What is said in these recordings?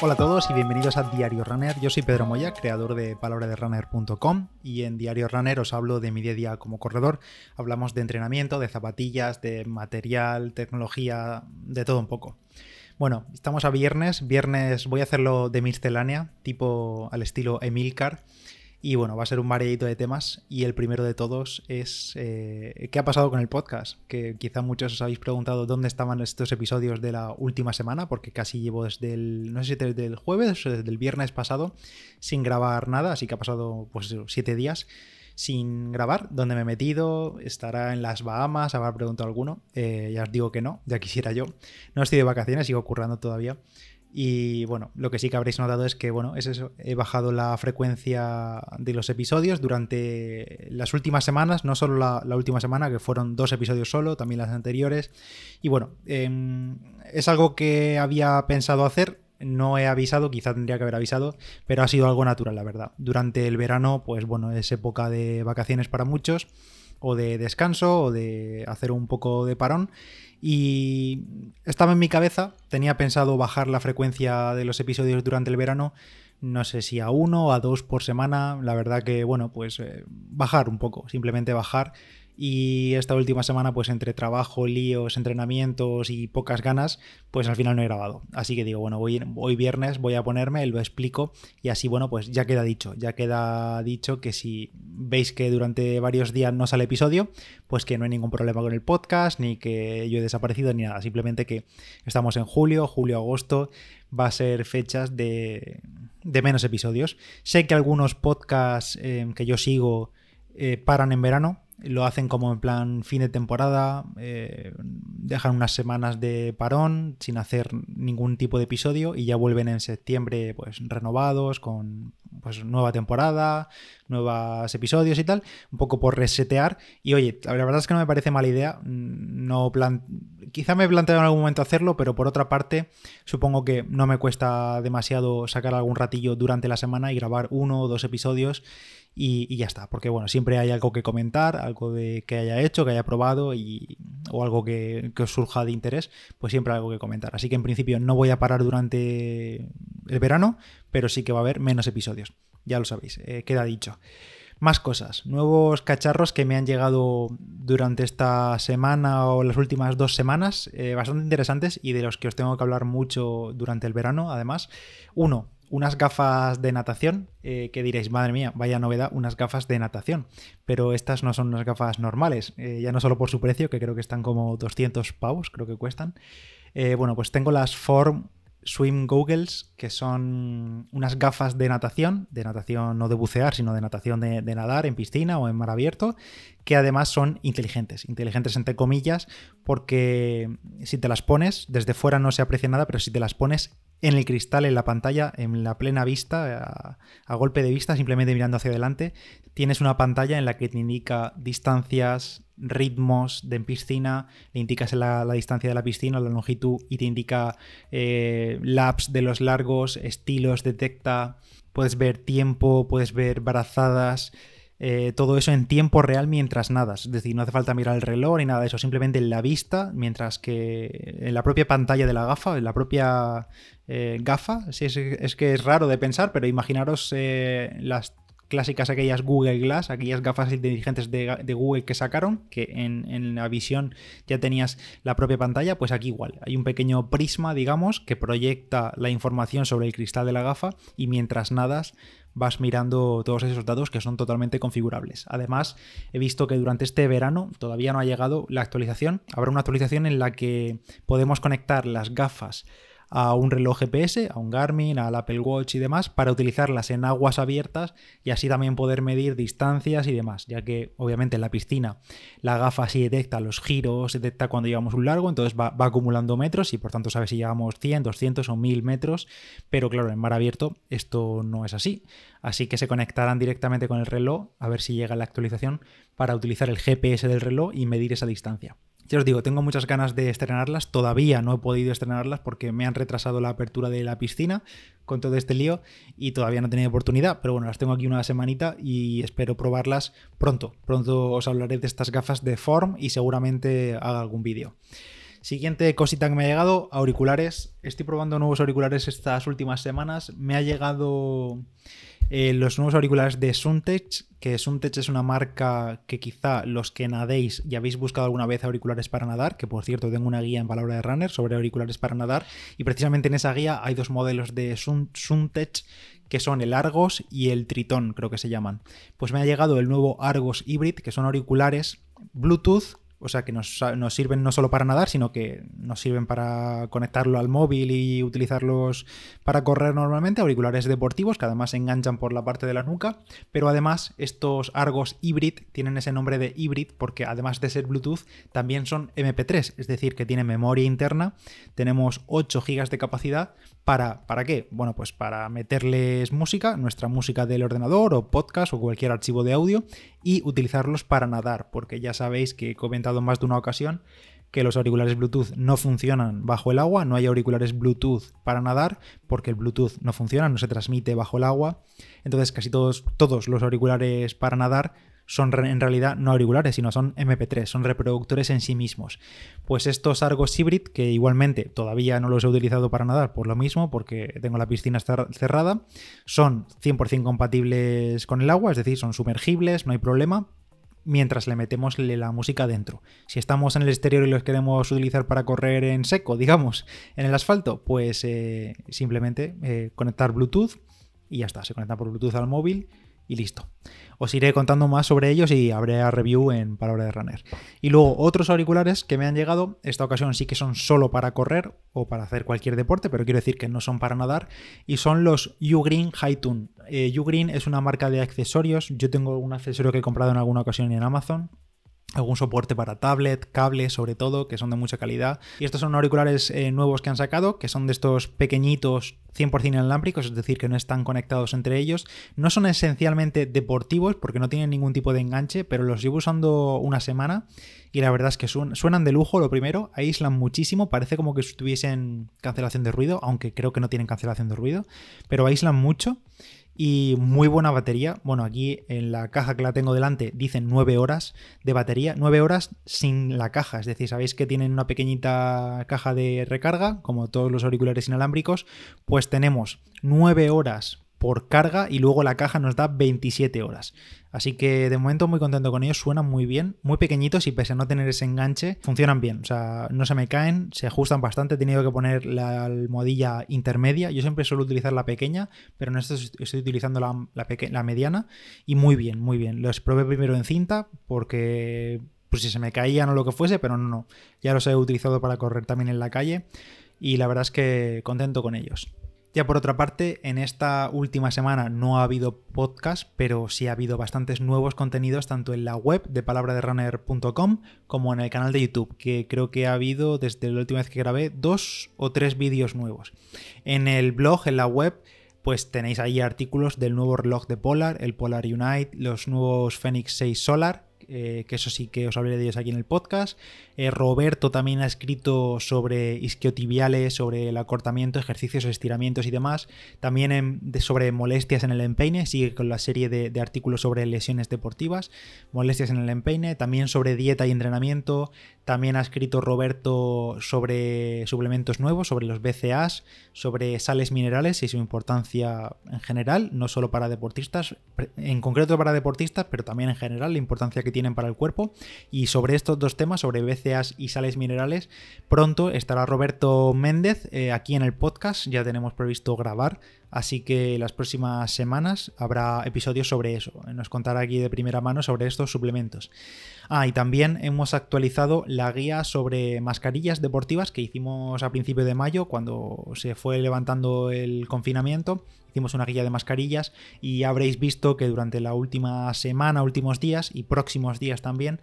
Hola a todos y bienvenidos a Diario Runner. Yo soy Pedro Moya, creador de palabraderunner.com y en Diario Runner os hablo de mi día a día como corredor. Hablamos de entrenamiento, de zapatillas, de material, tecnología, de todo un poco. Bueno, estamos a viernes. Viernes voy a hacerlo de miscelánea, tipo al estilo Emilcar. Y bueno, va a ser un variadito de temas. Y el primero de todos es eh, qué ha pasado con el podcast, que quizá muchos os habéis preguntado dónde estaban estos episodios de la última semana, porque casi llevo desde el, no sé si desde el jueves o desde el viernes pasado sin grabar nada, así que ha pasado pues siete días sin grabar, ¿dónde me he metido, estará en las Bahamas, habrá preguntado alguno, eh, ya os digo que no, ya quisiera yo, no estoy de vacaciones, sigo currando todavía. Y bueno, lo que sí que habréis notado es que, bueno, es eso, he bajado la frecuencia de los episodios durante las últimas semanas, no solo la, última semana, que fueron dos episodios solo, también las anteriores. Y bueno, em, es algo que había pensado hacer, no he avisado, quizá tendría que haber avisado, pero ha sido algo natural, la verdad. Durante el verano, pues bueno, es época de vacaciones para muchos, o de descanso, o de hacer un poco de parón. Y estaba en mi cabeza, tenía pensado bajar la frecuencia de los episodios durante el verano, no sé si a uno o a dos por semana, la verdad que bueno, pues eh, bajar un poco, simplemente bajar y esta última semana, pues entre trabajo, líos, entrenamientos y pocas ganas, pues al final no he grabado. Así que digo, bueno, hoy, hoy viernes voy a ponerme, lo explico y así, bueno, pues ya queda dicho. Ya queda dicho que si veis que durante varios días no sale episodio, pues que no hay ningún problema con el podcast, ni que yo he desaparecido, ni nada. Simplemente que estamos en julio, julio, agosto, va a ser fechas de, de menos episodios. Sé que algunos podcasts eh, que yo sigo eh, paran en verano, lo hacen como en plan fin de temporada, eh, dejan unas semanas de parón sin hacer ningún tipo de episodio y ya vuelven en septiembre pues renovados con pues nueva temporada, nuevos episodios y tal, un poco por resetear y oye, la verdad es que no me parece mala idea, no plan quizá me he planteado en algún momento hacerlo, pero por otra parte supongo que no me cuesta demasiado sacar algún ratillo durante la semana y grabar uno o dos episodios y, ya está, porque bueno, siempre hay algo que comentar, algo de que haya hecho, que haya probado y, o algo que, os surja de interés, pues siempre hay algo que comentar. Así que en principio no voy a parar durante el verano, pero sí que va a haber menos episodios. Ya lo sabéis, eh, queda dicho. Más cosas, nuevos cacharros que me han llegado durante esta semana o las últimas dos semanas, eh, bastante interesantes y de los que os tengo que hablar mucho durante el verano, además. Uno, unas gafas de natación, eh, que diréis, madre mía, vaya novedad, unas gafas de natación. Pero estas no son unas gafas normales, eh, ya no solo por su precio, que creo que están como 200 pavos, creo que cuestan. Bueno, pues tengo las Form Swim Goggles, que son unas gafas de natación, de natación no de bucear, sino de natación de, nadar en piscina o en mar abierto, que además son inteligentes, inteligentes entre comillas, porque si te las pones, desde fuera no se aprecia nada, pero si te las pones en el cristal, en la pantalla, en la plena vista, a, golpe de vista, simplemente mirando hacia adelante, tienes una pantalla en la que te indica distancias, ritmos de piscina, le indicas la, distancia de la piscina, la longitud y te indica eh, laps de los largos, estilos, detecta, puedes ver tiempo, puedes ver brazadas. Eh, todo eso en tiempo real mientras nadas. Es decir, no hace falta mirar el reloj ni nada de eso, simplemente en la vista, mientras que en la propia pantalla de la gafa, en la propia eh, gafa, sí, es, que es raro de pensar, pero imaginaros las clásicas aquellas Google Glass, aquellas gafas inteligentes de, Google que sacaron, que en, en, la visión ya tenías la propia pantalla, pues aquí igual. Hay un pequeño prisma, digamos, que proyecta la información sobre el cristal de la gafa y mientras nadas vas mirando todos esos datos que son totalmente configurables. Además, he visto que durante este verano todavía no ha llegado la actualización. Habrá una actualización en la que podemos conectar las gafas a un reloj GPS, a un Garmin, al Apple Watch y demás, para utilizarlas en aguas abiertas y así también poder medir distancias y demás, ya que obviamente en la piscina la gafa sí detecta los giros, detecta cuando llevamos un largo, entonces va, acumulando metros y por tanto sabe si llevamos 100, 200 o 1000 metros, pero claro, en mar abierto esto no es así, así que se conectarán directamente con el reloj a ver si llega la actualización para utilizar el GPS del reloj y medir esa distancia. Ya os digo, tengo muchas ganas de estrenarlas. Todavía no he podido estrenarlas porque me han retrasado la apertura de la piscina con todo este lío y todavía no he tenido oportunidad. Pero bueno, las tengo aquí una semanita y espero probarlas pronto. Pronto os hablaré de estas gafas de Form y seguramente haga algún vídeo. Siguiente cosita que me ha llegado, auriculares. Estoy probando nuevos auriculares estas últimas semanas. Me ha llegado eh, los nuevos auriculares de Suntech, que Suntech es una marca que quizá los que nadéis y habéis buscado alguna vez auriculares para nadar, que por cierto tengo una guía en palabra de runner sobre auriculares para nadar, y precisamente en esa guía hay dos modelos de Suntech que son el Argos y el Tritón, creo que se llaman. Pues me ha llegado el nuevo Argos Hybrid, que son auriculares Bluetooth o sea que nos, sirven no solo para nadar, sino que nos sirven para conectarlo al móvil y utilizarlos para correr normalmente, auriculares deportivos que además se enganchan por la parte de la nuca, pero además estos Argos Hybrid tienen ese nombre de hybrid porque además de ser Bluetooth también son MP3, es decir, que tienen memoria interna, tenemos 8 GB de capacidad para ¿para qué? Bueno, pues para meterles música, nuestra música del ordenador o podcast o cualquier archivo de audio y utilizarlos para nadar, porque ya sabéis que he comentado más de una ocasión que los auriculares Bluetooth no funcionan bajo el agua, no hay auriculares Bluetooth para nadar, porque el Bluetooth no funciona, no se transmite bajo el agua. Entonces casi todos, todos los auriculares para nadar son en realidad no auriculares, sino son MP3, son reproductores en sí mismos. Pues estos Argos Hybrid, que igualmente todavía no los he utilizado para nadar por lo mismo, porque tengo la piscina cerrada, son 100% compatibles con el agua, es decir, son sumergibles, no hay problema, mientras le metemos la música dentro. Si estamos en el exterior y los queremos utilizar para correr en seco, digamos, en el asfalto, pues eh, simplemente eh, conectar Bluetooth y ya está, se conecta por Bluetooth al móvil y listo. Os iré contando más sobre ellos y habré review en Palabra de Runner. Y luego otros auriculares que me han llegado, esta ocasión sí que son solo para correr o para hacer cualquier deporte, pero quiero decir que no son para nadar, y son los Ugreen Hightune. Eh, Ugreen es una marca de accesorios, yo tengo un accesorio que he comprado en alguna ocasión en Amazon, algún soporte para tablet, cable sobre todo, que son de mucha calidad. Y estos son auriculares eh, nuevos que han sacado, que son de estos pequeñitos 100% inalámbricos, es decir, que no están conectados entre ellos. No son esencialmente deportivos porque no tienen ningún tipo de enganche, pero los llevo usando una semana y la verdad es que suenan de lujo, lo primero, aíslan muchísimo, parece como que tuviesen cancelación de ruido, aunque creo que no tienen cancelación de ruido, pero aíslan mucho y muy buena batería. Bueno, aquí en la caja que la tengo delante dicen 9 horas de batería, 9 horas sin la caja, es decir, sabéis que tienen una pequeñita caja de recarga, como todos los auriculares inalámbricos, pues tenemos 9 horas por carga y luego la caja nos da 27 horas. Así que de momento muy contento con ellos, suenan muy bien, muy pequeñitos y pese a no tener ese enganche, funcionan bien. O sea, no se me caen, se ajustan bastante. He tenido que poner la almohadilla intermedia. Yo siempre suelo utilizar la pequeña, pero en esto estoy utilizando la, la mediana y muy bien, muy bien. Los probé primero en cinta porque pues si se me caían o lo que fuese, pero no, no. Ya los he utilizado para correr también en la calle y la verdad es que contento con ellos. Ya por otra parte, en esta última semana no ha habido podcast, pero sí ha habido bastantes nuevos contenidos tanto en la web de palabraderunner.com como en el canal de YouTube, que creo que ha habido desde la última vez que grabé dos o tres vídeos nuevos. En el blog, en la web, pues tenéis ahí artículos del nuevo reloj de Polar, el Polar Unite, los nuevos Fenix 6 Solar, eh, que eso sí que os hablaré de ellos aquí en el podcast. Eh, Roberto también ha escrito sobre isquiotibiales, sobre el acortamiento, ejercicios, estiramientos y demás. También sobre molestias en el empeine, sigue con la serie de, de, artículos sobre lesiones deportivas, molestias en el empeine, también sobre dieta y entrenamiento. También ha escrito Roberto sobre suplementos nuevos, sobre los BCAs, sobre sales minerales y su importancia en general, no solo para deportistas, en concreto para deportistas, pero también en general la importancia que tiene tienen para el cuerpo. Y sobre estos dos temas, sobre BCAs y sales minerales, pronto estará Roberto Méndez eh, aquí en el podcast. Ya tenemos previsto grabar. Así que las próximas semanas habrá episodios sobre eso. Nos contará aquí de primera mano sobre estos suplementos. Ah, y también hemos actualizado la guía sobre mascarillas deportivas que hicimos a principio de mayo, cuando se fue levantando el confinamiento. Hicimos una guía de mascarillas y habréis visto que durante la última semana, últimos días y próximos días también,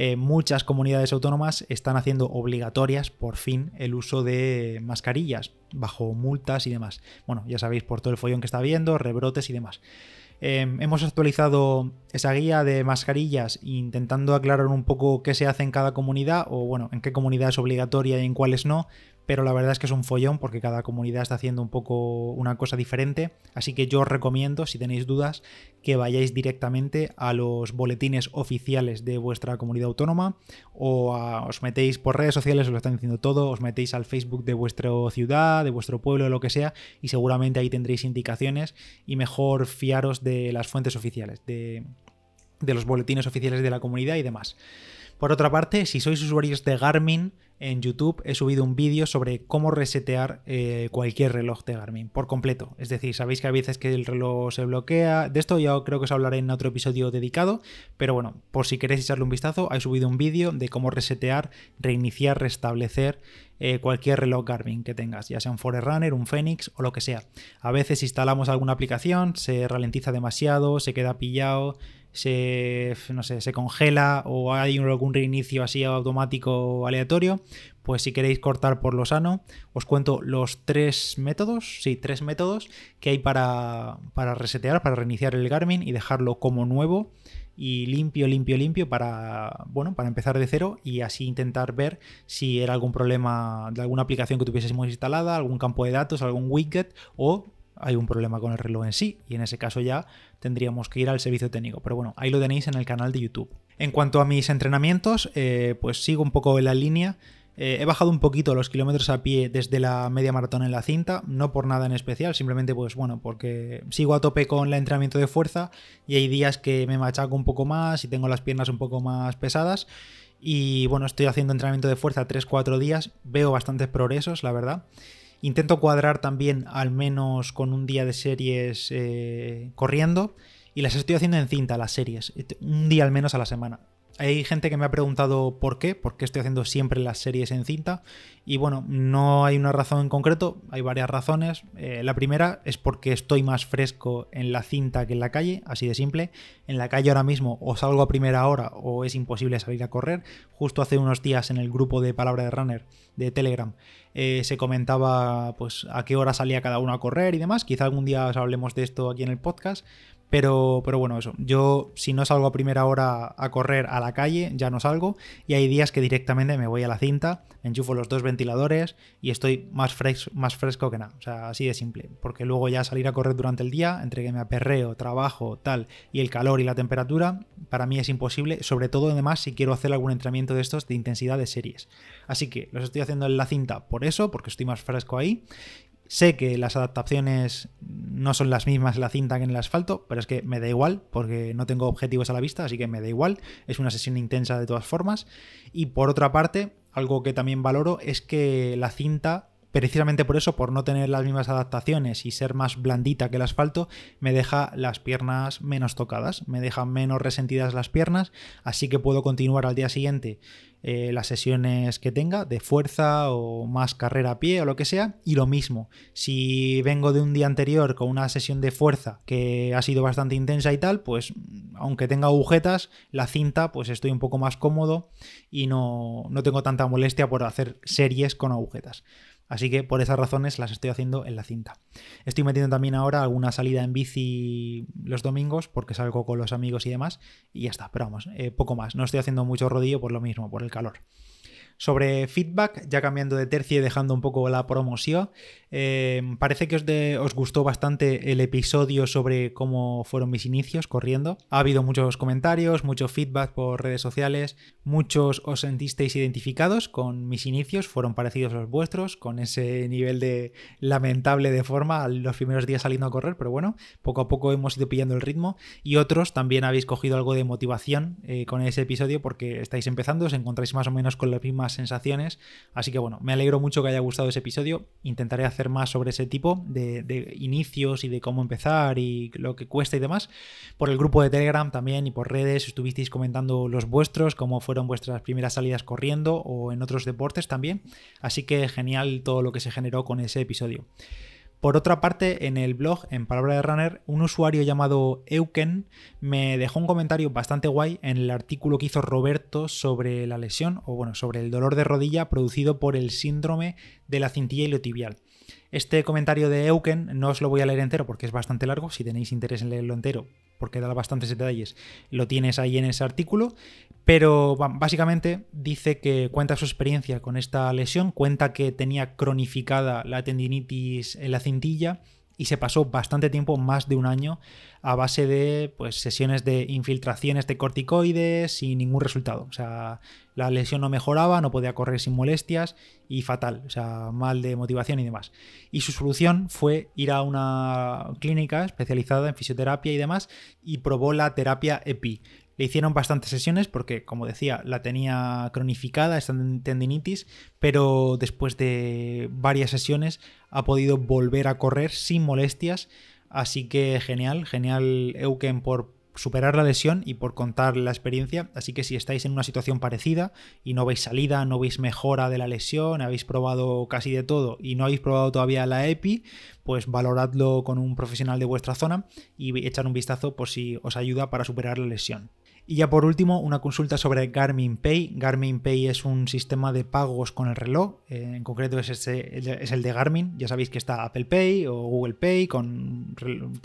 eh, muchas comunidades autónomas están haciendo obligatorias por fin el uso de mascarillas bajo multas y demás. Bueno, ya sabéis por todo el follón que está habiendo, rebrotes y demás. Em, hemos actualizado esa guía de mascarillas intentando aclarar un poco qué se hace en cada comunidad o bueno, en qué comunidad es obligatoria y en cuáles no, pero la verdad es que es un follón porque cada comunidad está haciendo un poco una cosa diferente, así que yo os recomiendo, si tenéis dudas, que vayáis directamente a los boletines oficiales de vuestra comunidad autónoma o os metéis por redes sociales, os lo están diciendo todo, os metéis al Facebook de vuestra ciudad, de vuestro pueblo, lo que sea, y seguramente ahí tendréis indicaciones y mejor fiaros de las fuentes oficiales, de, de los boletines oficiales de la comunidad y demás. Por otra parte, si sois usuarios de Garmin, en YouTube he subido un vídeo sobre cómo resetear eh, cualquier reloj de Garmin por completo. Es decir, sabéis que a veces que el reloj se bloquea. De esto ya creo que os hablaré en otro episodio dedicado. Pero bueno, por si queréis echarle un vistazo, he subido un vídeo de cómo resetear, reiniciar, restablecer eh, cualquier reloj Garmin que tengas, ya sea un Forerunner, un Phoenix o lo que sea. A veces instalamos alguna aplicación, se ralentiza demasiado, se queda pillado se, no sé, se congela o hay algún reinicio así automático aleatorio, pues si queréis cortar por lo sano, os cuento los tres métodos, sí, tres métodos que hay para, para resetear, para reiniciar el Garmin y dejarlo como nuevo y limpio, limpio, limpio para, bueno, para empezar de cero y así intentar ver si era algún problema de alguna aplicación que tuviésemos instalada, algún campo de datos, algún widget o hay un problema con el reloj en sí y en ese caso ya tendríamos que ir al servicio técnico. Pero bueno, ahí lo tenéis en el canal de YouTube. En cuanto a mis entrenamientos, eh, pues sigo un poco en la línea. Eh, he bajado un poquito los kilómetros a pie desde la media maratón en la cinta, no por nada en especial, simplemente pues bueno, porque sigo a tope con el entrenamiento de fuerza y hay días que me machaco un poco más y tengo las piernas un poco más pesadas. Y bueno, estoy haciendo entrenamiento de fuerza 3-4 días, veo bastantes progresos, la verdad. Intento cuadrar también al menos con un día de series eh, corriendo y las estoy haciendo en cinta, las series, un día al menos a la semana. Hay gente que me ha preguntado por qué, por qué estoy haciendo siempre las series en cinta. Y bueno, no hay una razón en concreto, hay varias razones. Eh, la primera es porque estoy más fresco en la cinta que en la calle, así de simple. En la calle ahora mismo o salgo a primera hora o es imposible salir a correr. Justo hace unos días en el grupo de Palabra de Runner de Telegram eh, se comentaba pues a qué hora salía cada uno a correr y demás. Quizá algún día os hablemos de esto aquí en el podcast. Pero, pero bueno, eso. Yo, si no salgo a primera hora a correr a la calle, ya no salgo. Y hay días que directamente me voy a la cinta, enchufo los dos ventiladores y estoy más, fresco, más fresco que nada. O sea, así de simple. Porque luego ya salir a correr durante el día, entre que me aperreo, trabajo, tal, y el calor y la temperatura, para mí es imposible. Sobre todo, además, si quiero hacer algún entrenamiento de estos de intensidad de series. Así que los estoy haciendo en la cinta por eso, porque estoy más fresco ahí. Sé que las adaptaciones no son las mismas en la cinta que en el asfalto, pero es que me da igual, porque no tengo objetivos a la vista, así que me da igual. Es una sesión intensa de todas formas. Y por otra parte, algo que también valoro es que la cinta precisamente por eso, por no tener las mismas adaptaciones y ser más blandita que el asfalto, me deja las piernas menos tocadas, me deja menos resentidas las piernas, así que puedo continuar al día siguiente eh, las sesiones que tenga de fuerza o más carrera a pie o lo que sea. Y lo mismo, si vengo de un día anterior con una sesión de fuerza que ha sido bastante intensa y tal, pues aunque tenga agujetas, la cinta pues estoy un poco más cómodo y no, no tengo tanta molestia por hacer series con agujetas. Así que por esas razones las estoy haciendo en la cinta. Estoy metiendo también ahora alguna salida en bici los domingos porque salgo con los amigos y demás. Y ya está, pero vamos, eh, poco más. No estoy haciendo mucho rodillo por lo mismo, por el calor. Sobre feedback, ya cambiando de tercio y dejando un poco la promoción, eh, parece que os, os, gustó bastante el episodio sobre cómo fueron mis inicios corriendo. Ha habido muchos comentarios, mucho feedback por redes sociales, muchos os sentisteis identificados con mis inicios, fueron parecidos a los vuestros, con ese nivel de lamentable de forma los primeros días saliendo a correr, pero bueno, poco a poco hemos ido pillando el ritmo y otros también habéis cogido algo de motivación eh, con ese episodio porque estáis empezando, os encontráis más o menos con las mismas sensaciones. Así que bueno, me alegro mucho que haya gustado ese episodio. Intentaré hacer más sobre ese tipo de, inicios y de cómo empezar y lo que cuesta y demás. Por el grupo de Telegram también y por redes estuvisteis comentando los vuestros, cómo fueron vuestras primeras salidas corriendo o en otros deportes también. Así que genial todo lo que se generó con ese episodio. Por otra parte, en el blog, en Palabra de Runner, un usuario llamado Euken me dejó un comentario bastante guay en el artículo que hizo Roberto sobre la lesión, o bueno, sobre el dolor de rodilla producido por el síndrome de la cintilla iliotibial. Este comentario de Euken no os lo voy a leer entero porque es bastante largo. Si tenéis interés en leerlo entero, porque da bastantes detalles, lo tienes ahí en ese artículo. Pero básicamente dice que cuenta su experiencia con esta lesión, cuenta que tenía cronificada la tendinitis en la cintilla y se pasó bastante tiempo, más de un año, a base de pues, sesiones de infiltraciones de corticoides sin ningún resultado. O sea, la lesión no mejoraba, no podía correr sin molestias y fatal, o sea, mal de motivación y demás. Y su solución fue ir a una clínica especializada en fisioterapia y demás y probó la terapia EPI. Le hicieron bastantes sesiones porque, como decía, la tenía cronificada, esta tendinitis, pero después de varias sesiones ha podido volver a correr sin molestias. Así que genial, genial Euken por superar la lesión y por contar la experiencia. Así que si estáis en una situación parecida y no veis salida, no veis mejora de la lesión, habéis probado casi de todo y no habéis probado todavía la EPI, pues valoradlo con un profesional de vuestra zona y echar un vistazo por si os ayuda para superar la lesión. Y ya por último, una consulta sobre Garmin Pay. Garmin Pay es un sistema de pagos con el reloj, eh, en concreto es, es el de Garmin. Ya sabéis que está Apple Pay o Google Pay con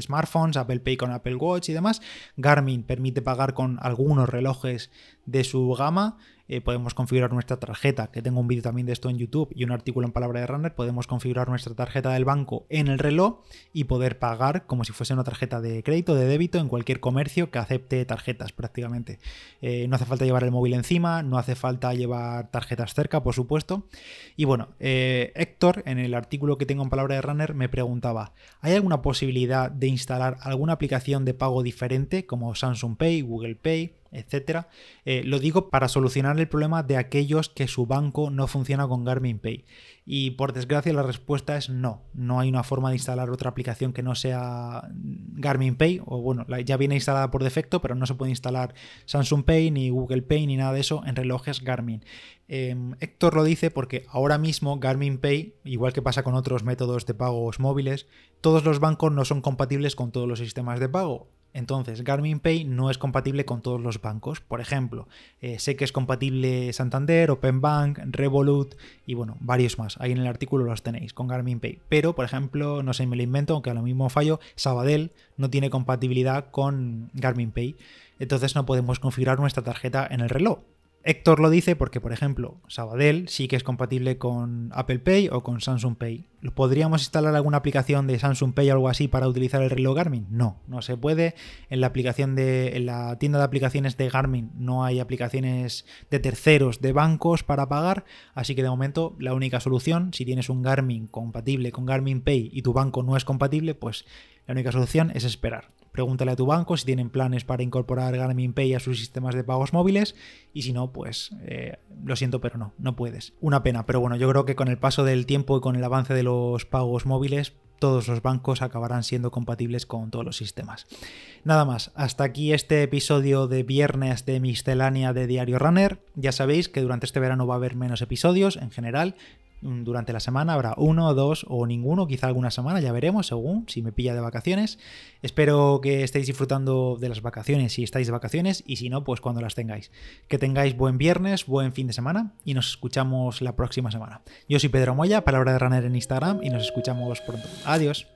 smartphones, Apple Pay con Apple Watch y demás. Garmin permite pagar con algunos relojes de su gama eh, podemos configurar nuestra tarjeta, que tengo un vídeo también de esto en YouTube y un artículo en Palabra de Runner, podemos configurar nuestra tarjeta del banco en el reloj y poder pagar como si fuese una tarjeta de crédito, de débito, en cualquier comercio que acepte tarjetas prácticamente. Eh, no hace falta llevar el móvil encima, no hace falta llevar tarjetas cerca, por supuesto. Y bueno, eh, Héctor, en el artículo que tengo en Palabra de Runner, me preguntaba, ¿hay alguna posibilidad de instalar alguna aplicación de pago diferente como Samsung Pay, Google Pay? Etcétera. Eh, lo digo para solucionar el problema de aquellos que su banco no funciona con Garmin Pay. Y por desgracia la respuesta es no. No hay una forma de instalar otra aplicación que no sea Garmin Pay. O bueno, ya viene instalada por defecto, pero no se puede instalar Samsung Pay, ni Google Pay, ni nada de eso en relojes Garmin. Em, Héctor lo dice porque ahora mismo Garmin Pay, igual que pasa con otros métodos de pagos móviles, todos los bancos no son compatibles con todos los sistemas de pago. Entonces, Garmin Pay no es compatible con todos los bancos. Por ejemplo, eh, sé que es compatible Santander, Openbank, Revolut y bueno, varios más. Ahí en el artículo los tenéis con Garmin Pay. Pero, por ejemplo, no sé, me lo invento, aunque a lo mismo fallo, Sabadell no tiene compatibilidad con Garmin Pay. Entonces no podemos configurar nuestra tarjeta en el reloj. Héctor lo dice porque, por ejemplo, Sabadell sí que es compatible con Apple Pay o con Samsung Pay. ¿Podríamos instalar alguna aplicación de Samsung Pay o algo así para utilizar el reloj Garmin? No, no se puede. En la aplicación de en la tienda de aplicaciones de Garmin no hay aplicaciones de terceros de bancos para pagar, así que de momento la única solución, si tienes un Garmin compatible con Garmin Pay y tu banco no es compatible, pues la única solución es esperar. Pregúntale a tu banco si tienen planes para incorporar Garmin Pay a sus sistemas de pagos móviles y si no, pues eh, lo siento, pero no, no puedes. Una pena, pero bueno, yo creo que con el paso del tiempo y con el avance de los pagos móviles, todos los bancos acabarán siendo compatibles con todos los sistemas. Nada más, hasta aquí este episodio de viernes de miscelánea de Diario Runner. Ya sabéis que durante este verano va a haber menos episodios en general. Mm, durante la semana habrá uno, dos o ninguno, quizá alguna semana, ya veremos según si me pilla de vacaciones. Espero que estéis disfrutando de las vacaciones si estáis de vacaciones y si no, pues cuando las tengáis. Que tengáis buen viernes, buen fin de semana y nos escuchamos la próxima semana. Yo soy Pedro Moya, palabra de runner en Instagram y nos escuchamos pronto. Adiós.